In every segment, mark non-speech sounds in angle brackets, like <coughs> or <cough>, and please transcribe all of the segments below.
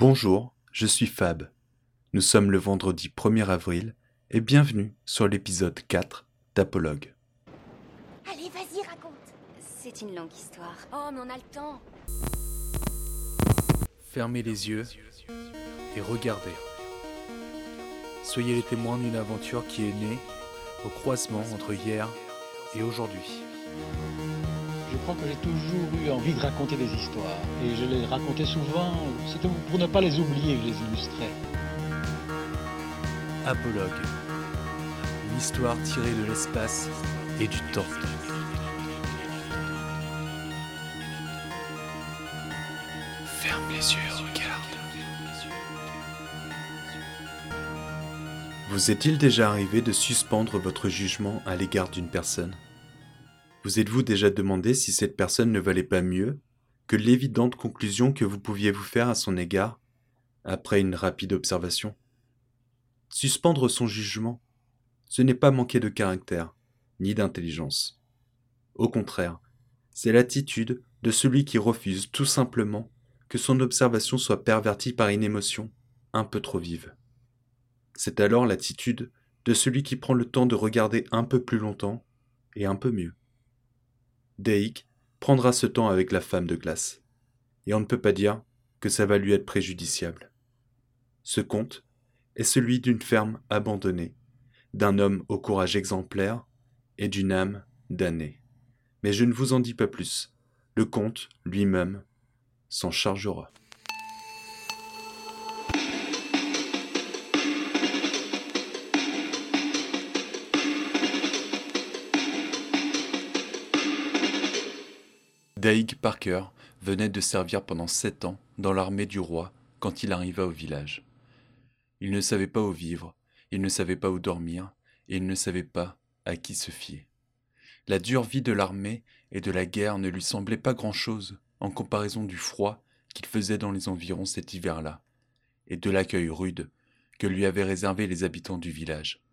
Bonjour, je suis Fab. Nous sommes le vendredi 1er avril et bienvenue sur l'épisode 4 d'Apologue. Allez, vas-y, raconte. C'est une longue histoire. Oh, mais on a le temps. Fermez les yeux et regardez. Soyez les témoins d'une aventure qui est née au croisement entre hier et aujourd'hui. Je crois que j'ai toujours eu envie de raconter des histoires. Et je les racontais souvent, c'était pour ne pas les oublier que je les illustrais. Apologue. Une histoire tirée de l'espace et du temps. Ferme les yeux, regarde. Vous est-il déjà arrivé de suspendre votre jugement à l'égard d'une personne? Vous êtes-vous déjà demandé si cette personne ne valait pas mieux que l'évidente conclusion que vous pouviez vous faire à son égard après une rapide observation? Suspendre son jugement, ce n'est pas manquer de caractère, ni d'intelligence. Au contraire, c'est l'attitude de celui qui refuse tout simplement que son observation soit pervertie par une émotion un peu trop vive. C'est alors l'attitude de celui qui prend le temps de regarder un peu plus longtemps et un peu mieux. Deic prendra ce temps avec la femme de glace, et on ne peut pas dire que ça va lui être préjudiciable. Ce conte est celui d'une ferme abandonnée, d'un homme au courage exemplaire et d'une âme damnée. Mais je ne vous en dis pas plus. Le conte lui-même s'en chargera. Daig Parker venait de servir pendant sept ans dans l'armée du roi quand il arriva au village. Il ne savait pas où vivre, il ne savait pas où dormir, et il ne savait pas à qui se fier. La dure vie de l'armée et de la guerre ne lui semblait pas grand-chose en comparaison du froid qu'il faisait dans les environs cet hiver-là, et de l'accueil rude que lui avaient réservé les habitants du village.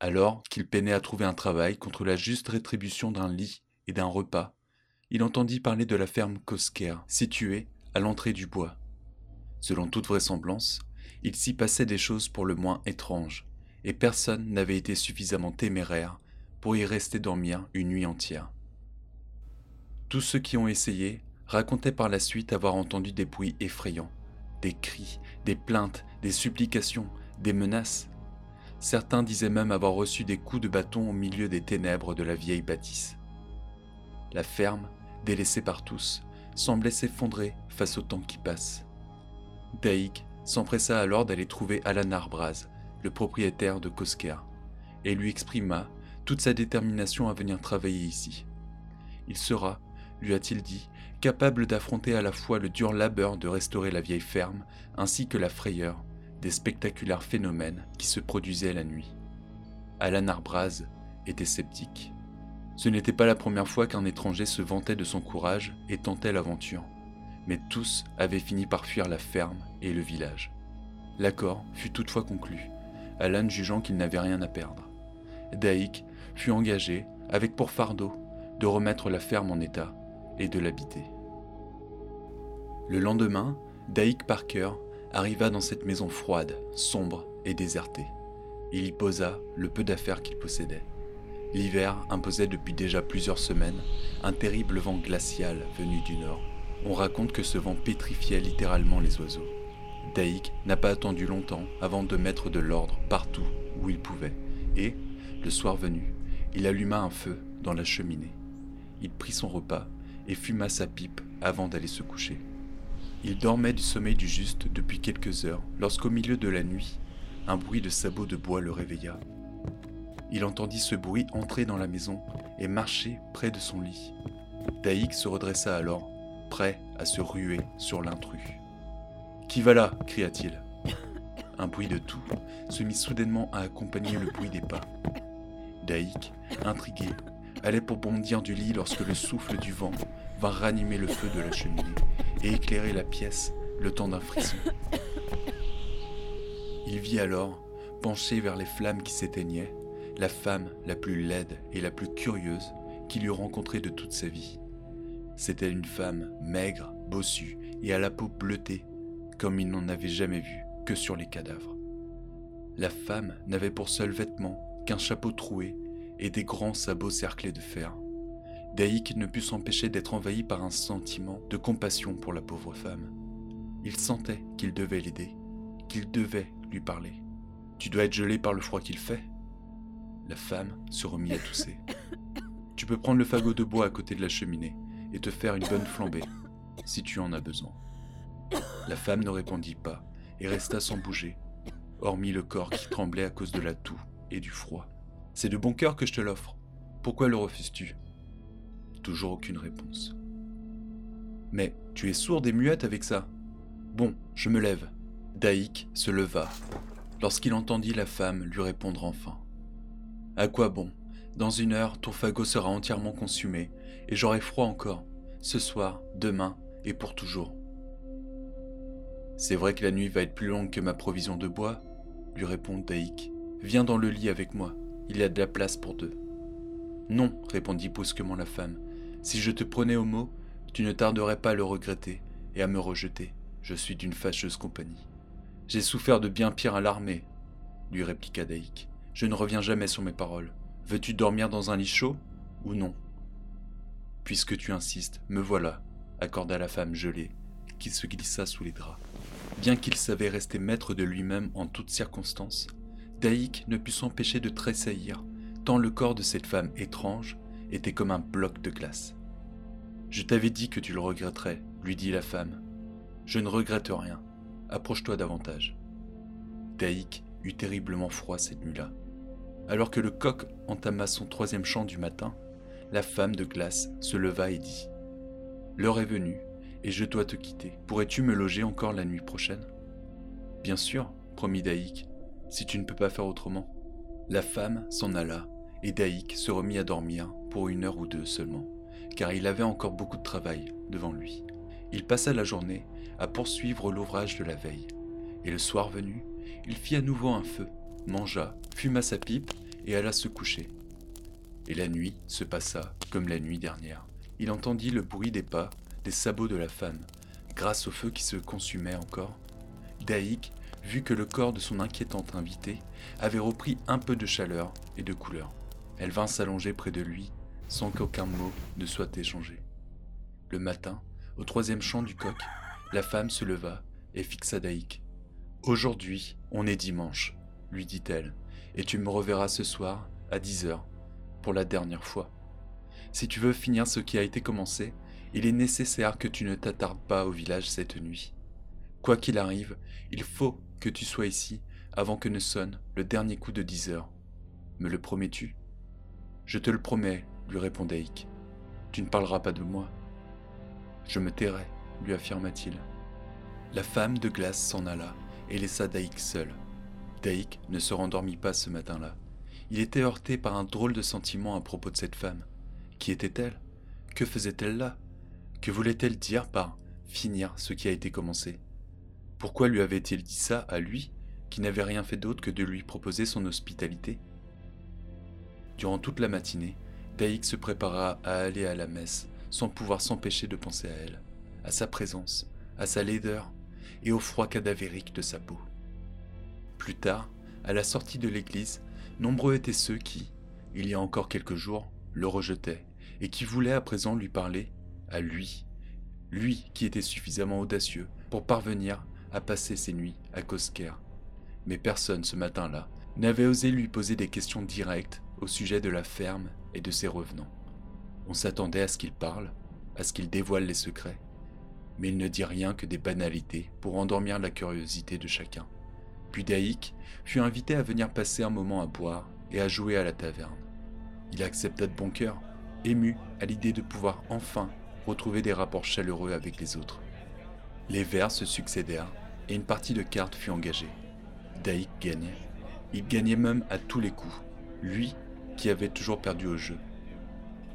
Alors qu'il peinait à trouver un travail contre la juste rétribution d'un lit et d'un repas, il entendit parler de la ferme Kosker, située à l'entrée du bois. Selon toute vraisemblance, il s'y passait des choses pour le moins étranges, et personne n'avait été suffisamment téméraire pour y rester dormir une nuit entière. Tous ceux qui ont essayé racontaient par la suite avoir entendu des bruits effrayants, des cris, des plaintes, des supplications, des menaces. Certains disaient même avoir reçu des coups de bâton au milieu des ténèbres de la vieille bâtisse. La ferme, délaissée par tous, semblait s'effondrer face au temps qui passe. Daïk s'empressa alors d'aller trouver Alan Arbraz, le propriétaire de Kosker, et lui exprima toute sa détermination à venir travailler ici. Il sera, lui a-t-il dit, capable d'affronter à la fois le dur labeur de restaurer la vieille ferme, ainsi que la frayeur des spectaculaires phénomènes qui se produisaient la nuit. Alan Arbraz était sceptique. Ce n'était pas la première fois qu'un étranger se vantait de son courage et tentait l'aventure, mais tous avaient fini par fuir la ferme et le village. L'accord fut toutefois conclu, Alan jugeant qu'il n'avait rien à perdre. Daïk fut engagé, avec pour fardeau, de remettre la ferme en état et de l'habiter. Le lendemain, Daïk Parker arriva dans cette maison froide, sombre et désertée. Il y posa le peu d'affaires qu'il possédait. L'hiver imposait depuis déjà plusieurs semaines un terrible vent glacial venu du nord. On raconte que ce vent pétrifiait littéralement les oiseaux. Daïk n'a pas attendu longtemps avant de mettre de l'ordre partout où il pouvait, et, le soir venu, il alluma un feu dans la cheminée. Il prit son repas et fuma sa pipe avant d'aller se coucher. Il dormait du sommeil du juste depuis quelques heures lorsqu'au milieu de la nuit, un bruit de sabots de bois le réveilla. Il entendit ce bruit entrer dans la maison et marcher près de son lit. Daïk se redressa alors, prêt à se ruer sur l'intrus. Qui va là? cria-t-il. Un bruit de tout se mit soudainement à accompagner le bruit des pas. Daïk, intrigué, allait pour bondir du lit lorsque le souffle du vent vint ranimer le feu de la cheminée et éclairer la pièce le temps d'un frisson. Il vit alors, penché vers les flammes qui s'éteignaient, la femme la plus laide et la plus curieuse qu'il eût rencontrée de toute sa vie. C'était une femme maigre, bossue et à la peau bleutée comme il n'en avait jamais vu que sur les cadavres. La femme n'avait pour seul vêtement qu'un chapeau troué et des grands sabots cerclés de fer. Daïk ne put s'empêcher d'être envahi par un sentiment de compassion pour la pauvre femme. Il sentait qu'il devait l'aider, qu'il devait lui parler. Tu dois être gelé par le froid qu'il fait. La femme se remit à tousser. <coughs> Tu peux prendre le fagot de bois à côté de la cheminée et te faire une bonne flambée, si tu en as besoin. La femme ne répondit pas et resta sans bouger, hormis le corps qui tremblait à cause de la toux et du froid. C'est de bon cœur que je te l'offre. Pourquoi le refuses-tu? Toujours aucune réponse. Mais tu es sourde et muette avec ça. Bon, je me lève. Daïk se leva, lorsqu'il entendit la femme lui répondre enfin. À quoi bon? Dans une heure, ton fagot sera entièrement consumé, et j'aurai froid encore, ce soir, demain et pour toujours. C'est vrai que la nuit va être plus longue que ma provision de bois, lui répond Daïk. Viens dans le lit avec moi, il y a de la place pour deux. Non, répondit brusquement la femme. Si je te prenais au mot, tu ne tarderais pas à le regretter et à me rejeter. Je suis d'une fâcheuse compagnie. J'ai souffert de bien pire à l'armée, lui répliqua Daïk. Je ne reviens jamais sur mes paroles. Veux-tu dormir dans un lit chaud ou non? Puisque tu insistes, me voilà, accorda la femme gelée, qui se glissa sous les draps. Bien qu'il savait rester maître de lui-même en toutes circonstances, Daïk ne put s'empêcher de tressaillir, tant le corps de cette femme étrange était comme un bloc de glace. Je t'avais dit que tu le regretterais, lui dit la femme. Je ne regrette rien. Approche-toi davantage. Daïk eut terriblement froid cette nuit-là. Alors que le coq entama son troisième chant du matin, la femme de glace se leva et dit L'heure est venue, et je dois te quitter. Pourrais-tu me loger encore la nuit prochaine? Bien sûr, promit Daïk, si tu ne peux pas faire autrement. La femme s'en alla, et Daïk se remit à dormir pour une heure ou deux seulement, car il avait encore beaucoup de travail devant lui. Il passa la journée à poursuivre l'ouvrage de la veille, et le soir venu, il fit à nouveau un feu, mangea, fuma sa pipe et alla se coucher. Et la nuit se passa comme la nuit dernière. Il entendit le bruit des pas, des sabots de la femme, grâce au feu qui se consumait encore. Daïk vu que le corps de son inquiétante invitée avait repris un peu de chaleur et de couleur. Elle vint s'allonger près de lui sans qu'aucun mot ne soit échangé. Le matin, au troisième chant du coq, la femme se leva et fixa Daïk. Aujourd'hui, on est dimanche, lui dit-elle, et tu me reverras ce soir à dix heures, pour la dernière fois. Si tu veux finir ce qui a été commencé, il est nécessaire que tu ne t'attardes pas au village cette nuit. Quoi qu'il arrive, il faut que tu sois ici avant que ne sonne le dernier coup de dix heures. Me le promets-tu? Je te le promets, lui répond Daïk. Tu ne parleras pas de moi. Je me tairai, lui affirma-t-il. La femme de glace s'en alla et laissa Daïk seul. Daïk ne se rendormit pas ce matin-là. Il était heurté par un drôle de sentiment à propos de cette femme. Qui était-elle? Que faisait-elle là? Que voulait-elle dire par finir ce qui a été commencé? Pourquoi lui avait-il dit ça à lui, qui n'avait rien fait d'autre que de lui proposer son hospitalité? Durant toute la matinée, Daïk se prépara à aller à la messe sans pouvoir s'empêcher de penser à elle, à sa présence, à sa laideur et au froid cadavérique de sa peau. Plus tard, à la sortie de l'église, nombreux étaient ceux qui, il y a encore quelques jours, le rejetaient et qui voulaient à présent lui parler à lui, lui qui était suffisamment audacieux pour parvenir à passer ses nuits à Kosker. Mais personne ce matin-là n'avait osé lui poser des questions directes au sujet de la ferme et de ses revenants. On s'attendait à ce qu'il parle, à ce qu'il dévoile les secrets, mais il ne dit rien que des banalités pour endormir la curiosité de chacun. Puis Daïk fut invité à venir passer un moment à boire et à jouer à la taverne. Il accepta de bon cœur, ému à l'idée de pouvoir enfin retrouver des rapports chaleureux avec les autres. Les vers se succédèrent et une partie de cartes fut engagée. Daïk gagnait. Il gagnait même à tous les coups, lui qui avait toujours perdu au jeu.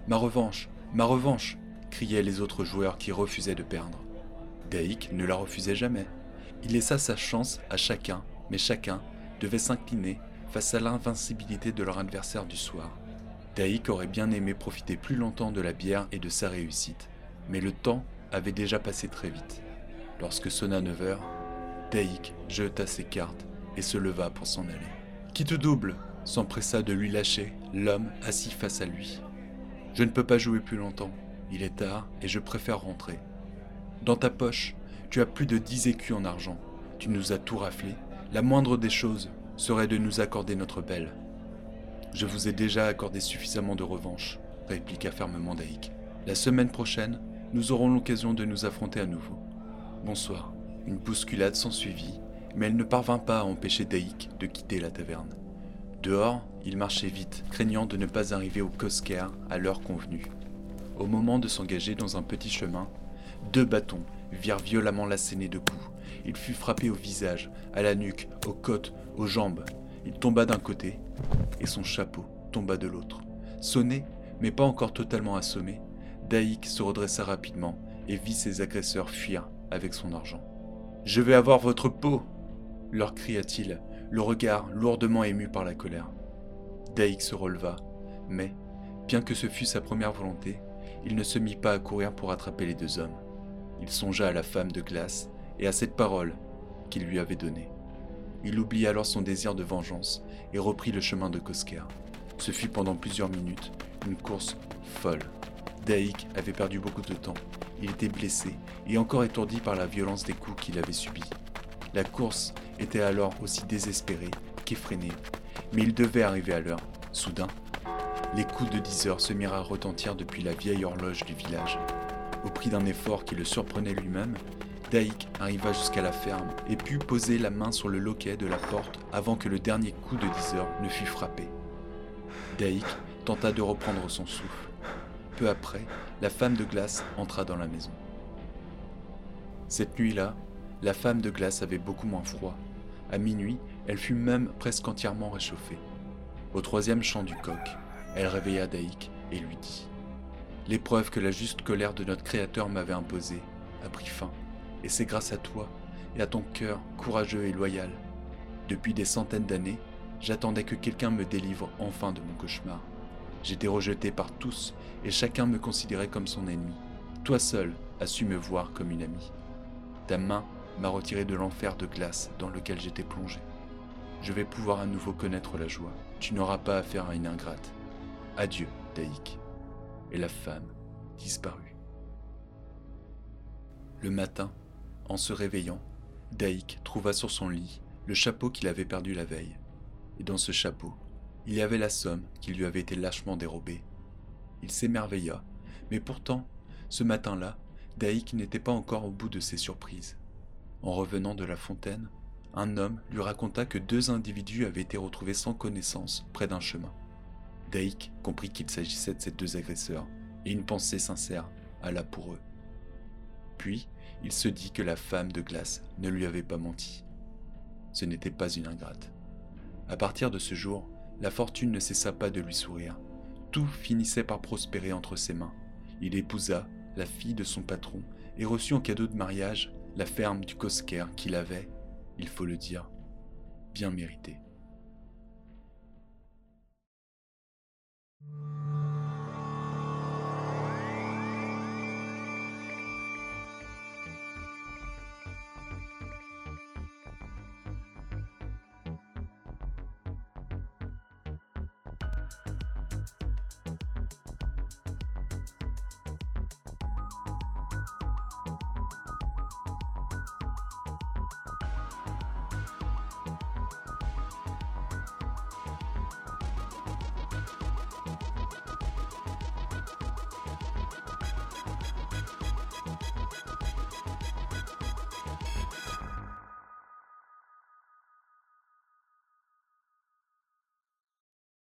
Ma revanche, ma revanche criaient les autres joueurs qui refusaient de perdre. Daïk ne la refusait jamais. Il laissa sa chance à chacun, mais chacun devait s'incliner face à l'invincibilité de leur adversaire du soir. Daïk aurait bien aimé profiter plus longtemps de la bière et de sa réussite, mais le temps avait déjà passé très vite. Lorsque sonna 9 heures, Daïk jeta ses cartes et se leva pour s'en aller. Qui te double s'empressa de lui lâcher l'homme assis face à lui. Je ne peux pas jouer plus longtemps. Il est tard et je préfère rentrer. Dans ta poche, tu as plus de 10 écus en argent. Tu nous as tout raflé. La moindre des choses serait de nous accorder notre belle. Je vous ai déjà accordé suffisamment de revanche, répliqua fermement Daïk. La semaine prochaine, nous aurons l'occasion de nous affronter à nouveau. Bonsoir. Une bousculade s'ensuivit, mais elle ne parvint pas à empêcher Daïk de quitter la taverne. Dehors, il marchait vite, craignant de ne pas arriver au Kosker à l'heure convenue. Au moment de s'engager dans un petit chemin, deux bâtons virent violemment l'asséner de coups. Il fut frappé au visage, à la nuque, aux côtes, aux jambes. Il tomba d'un côté et son chapeau tomba de l'autre. Sonné, mais pas encore totalement assommé, Daïk se redressa rapidement et vit ses agresseurs fuir avec son argent. Je vais avoir votre peau leur cria-t-il, le regard lourdement ému par la colère. Daïk se releva, mais, bien que ce fût sa première volonté, il ne se mit pas à courir pour attraper les deux hommes. Il songea à la femme de glace et à cette parole qu'il lui avait donnée. Il oublia alors son désir de vengeance et reprit le chemin de Kosker. Ce fut pendant plusieurs minutes une course folle. Daïk avait perdu beaucoup de temps. Il était blessé et encore étourdi par la violence des coups qu'il avait subis. La course était alors aussi désespérée qu'effrénée, mais il devait arriver à l'heure. Soudain, les coups de 10 heures se mirent à retentir depuis la vieille horloge du village. Au prix d'un effort qui le surprenait lui-même, Daïk arriva jusqu'à la ferme et put poser la main sur le loquet de la porte avant que le dernier coup de 10 heures ne fût frappé. Daïk tenta de reprendre son souffle. Peu après, la femme de glace entra dans la maison. Cette nuit-là, la femme de glace avait beaucoup moins froid. À minuit, elle fut même presque entièrement réchauffée. Au troisième chant du coq, elle réveilla Daïk et lui dit L'épreuve que la juste colère de notre Créateur m'avait imposée a pris fin et c'est grâce à toi et à ton cœur courageux et loyal. Depuis des centaines d'années, j'attendais que quelqu'un me délivre enfin de mon cauchemar. J'étais rejeté par tous et chacun me considérait comme son ennemi. Toi seul as su me voir comme une amie. Ta main m'a retiré de l'enfer de glace dans lequel j'étais plongé. Je vais pouvoir à nouveau connaître la joie. Tu n'auras pas affaire à une ingrate. Adieu, Daïk. Et la femme disparut. Le matin, en se réveillant, Daïk trouva sur son lit le chapeau qu'il avait perdu la veille. Et dans ce chapeau, il y avait la somme qui lui avait été lâchement dérobée. Il s'émerveilla, mais pourtant, ce matin-là, Daïk n'était pas encore au bout de ses surprises. En revenant de la fontaine, un homme lui raconta que deux individus avaient été retrouvés sans connaissance près d'un chemin. Daïk comprit qu'il s'agissait de ces deux agresseurs, et une pensée sincère alla pour eux. Puis, il se dit que la femme de glace ne lui avait pas menti. Ce n'était pas une ingrate. À partir de ce jour, la fortune ne cessa pas de lui sourire. Tout finissait par prospérer entre ses mains. Il épousa la fille de son patron et reçut en cadeau de mariage la ferme du Kosker qu'il avait, il faut le dire, bien mérité.